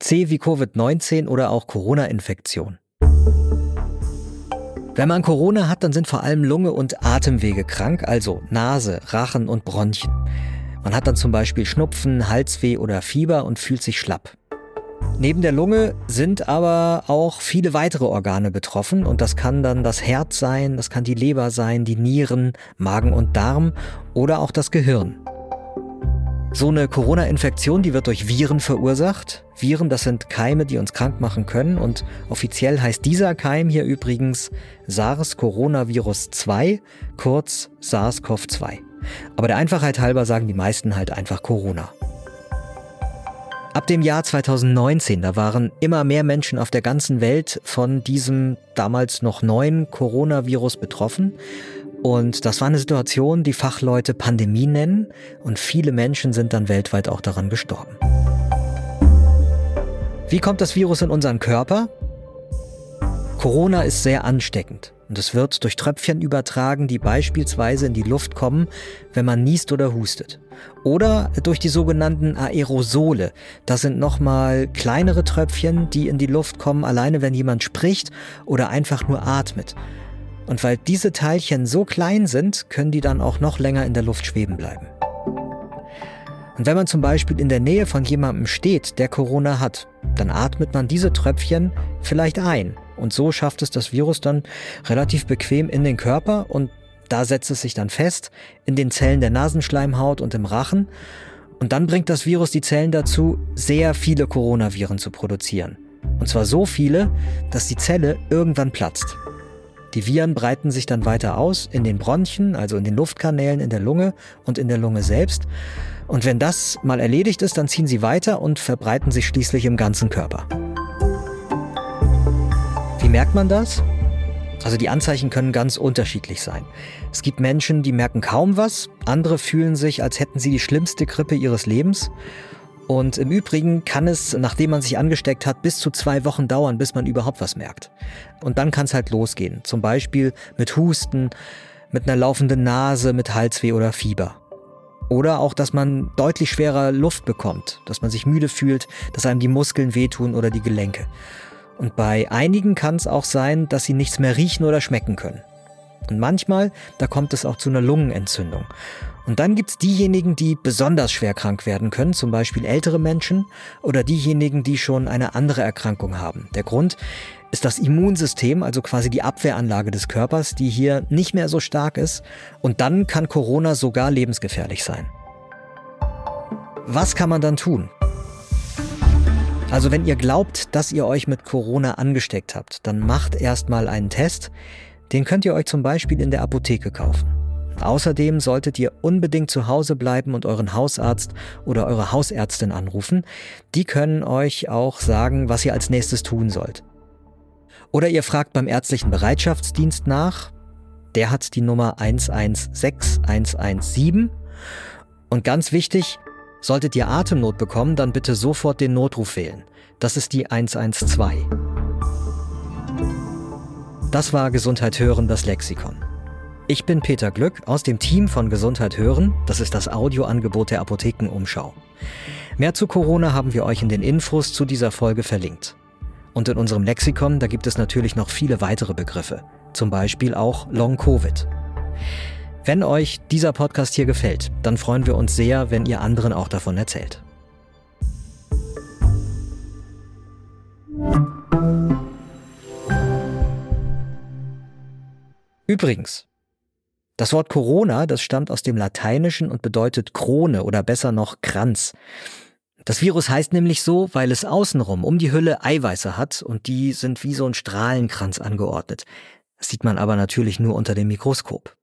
C wie Covid-19 oder auch Corona-Infektion. Wenn man Corona hat, dann sind vor allem Lunge und Atemwege krank, also Nase, Rachen und Bronchien. Man hat dann zum Beispiel Schnupfen, Halsweh oder Fieber und fühlt sich schlapp. Neben der Lunge sind aber auch viele weitere Organe betroffen und das kann dann das Herz sein, das kann die Leber sein, die Nieren, Magen und Darm oder auch das Gehirn. So eine Corona-Infektion, die wird durch Viren verursacht. Viren, das sind Keime, die uns krank machen können. Und offiziell heißt dieser Keim hier übrigens SARS-Coronavirus 2, kurz SARS-CoV-2. Aber der Einfachheit halber sagen die meisten halt einfach Corona. Ab dem Jahr 2019, da waren immer mehr Menschen auf der ganzen Welt von diesem damals noch neuen Coronavirus betroffen. Und das war eine Situation, die Fachleute Pandemie nennen und viele Menschen sind dann weltweit auch daran gestorben. Wie kommt das Virus in unseren Körper? Corona ist sehr ansteckend und es wird durch Tröpfchen übertragen, die beispielsweise in die Luft kommen, wenn man niest oder hustet. Oder durch die sogenannten Aerosole. Das sind nochmal kleinere Tröpfchen, die in die Luft kommen, alleine wenn jemand spricht oder einfach nur atmet. Und weil diese Teilchen so klein sind, können die dann auch noch länger in der Luft schweben bleiben. Und wenn man zum Beispiel in der Nähe von jemandem steht, der Corona hat, dann atmet man diese Tröpfchen vielleicht ein. Und so schafft es das Virus dann relativ bequem in den Körper und da setzt es sich dann fest in den Zellen der Nasenschleimhaut und im Rachen. Und dann bringt das Virus die Zellen dazu, sehr viele Coronaviren zu produzieren. Und zwar so viele, dass die Zelle irgendwann platzt. Die Viren breiten sich dann weiter aus in den Bronchien, also in den Luftkanälen in der Lunge und in der Lunge selbst. Und wenn das mal erledigt ist, dann ziehen sie weiter und verbreiten sich schließlich im ganzen Körper. Wie merkt man das? Also die Anzeichen können ganz unterschiedlich sein. Es gibt Menschen, die merken kaum was, andere fühlen sich, als hätten sie die schlimmste Grippe ihres Lebens. Und im Übrigen kann es, nachdem man sich angesteckt hat, bis zu zwei Wochen dauern, bis man überhaupt was merkt. Und dann kann es halt losgehen. Zum Beispiel mit Husten, mit einer laufenden Nase, mit Halsweh oder Fieber. Oder auch, dass man deutlich schwerer Luft bekommt, dass man sich müde fühlt, dass einem die Muskeln wehtun oder die Gelenke. Und bei einigen kann es auch sein, dass sie nichts mehr riechen oder schmecken können. Und manchmal, da kommt es auch zu einer Lungenentzündung. Und dann gibt es diejenigen, die besonders schwer krank werden können, zum Beispiel ältere Menschen oder diejenigen, die schon eine andere Erkrankung haben. Der Grund ist das Immunsystem, also quasi die Abwehranlage des Körpers, die hier nicht mehr so stark ist. Und dann kann Corona sogar lebensgefährlich sein. Was kann man dann tun? Also wenn ihr glaubt, dass ihr euch mit Corona angesteckt habt, dann macht erstmal einen Test. Den könnt ihr euch zum Beispiel in der Apotheke kaufen. Außerdem solltet ihr unbedingt zu Hause bleiben und euren Hausarzt oder eure Hausärztin anrufen. Die können euch auch sagen, was ihr als nächstes tun sollt. Oder ihr fragt beim ärztlichen Bereitschaftsdienst nach. Der hat die Nummer 116117. Und ganz wichtig, solltet ihr Atemnot bekommen, dann bitte sofort den Notruf wählen. Das ist die 112. Das war Gesundheit hören, das Lexikon. Ich bin Peter Glück aus dem Team von Gesundheit hören. Das ist das Audioangebot der Apothekenumschau. Mehr zu Corona haben wir euch in den Infos zu dieser Folge verlinkt. Und in unserem Lexikon, da gibt es natürlich noch viele weitere Begriffe. Zum Beispiel auch Long Covid. Wenn euch dieser Podcast hier gefällt, dann freuen wir uns sehr, wenn ihr anderen auch davon erzählt. Übrigens, das Wort Corona, das stammt aus dem Lateinischen und bedeutet Krone oder besser noch Kranz. Das Virus heißt nämlich so, weil es außenrum um die Hülle Eiweiße hat und die sind wie so ein Strahlenkranz angeordnet. Das sieht man aber natürlich nur unter dem Mikroskop.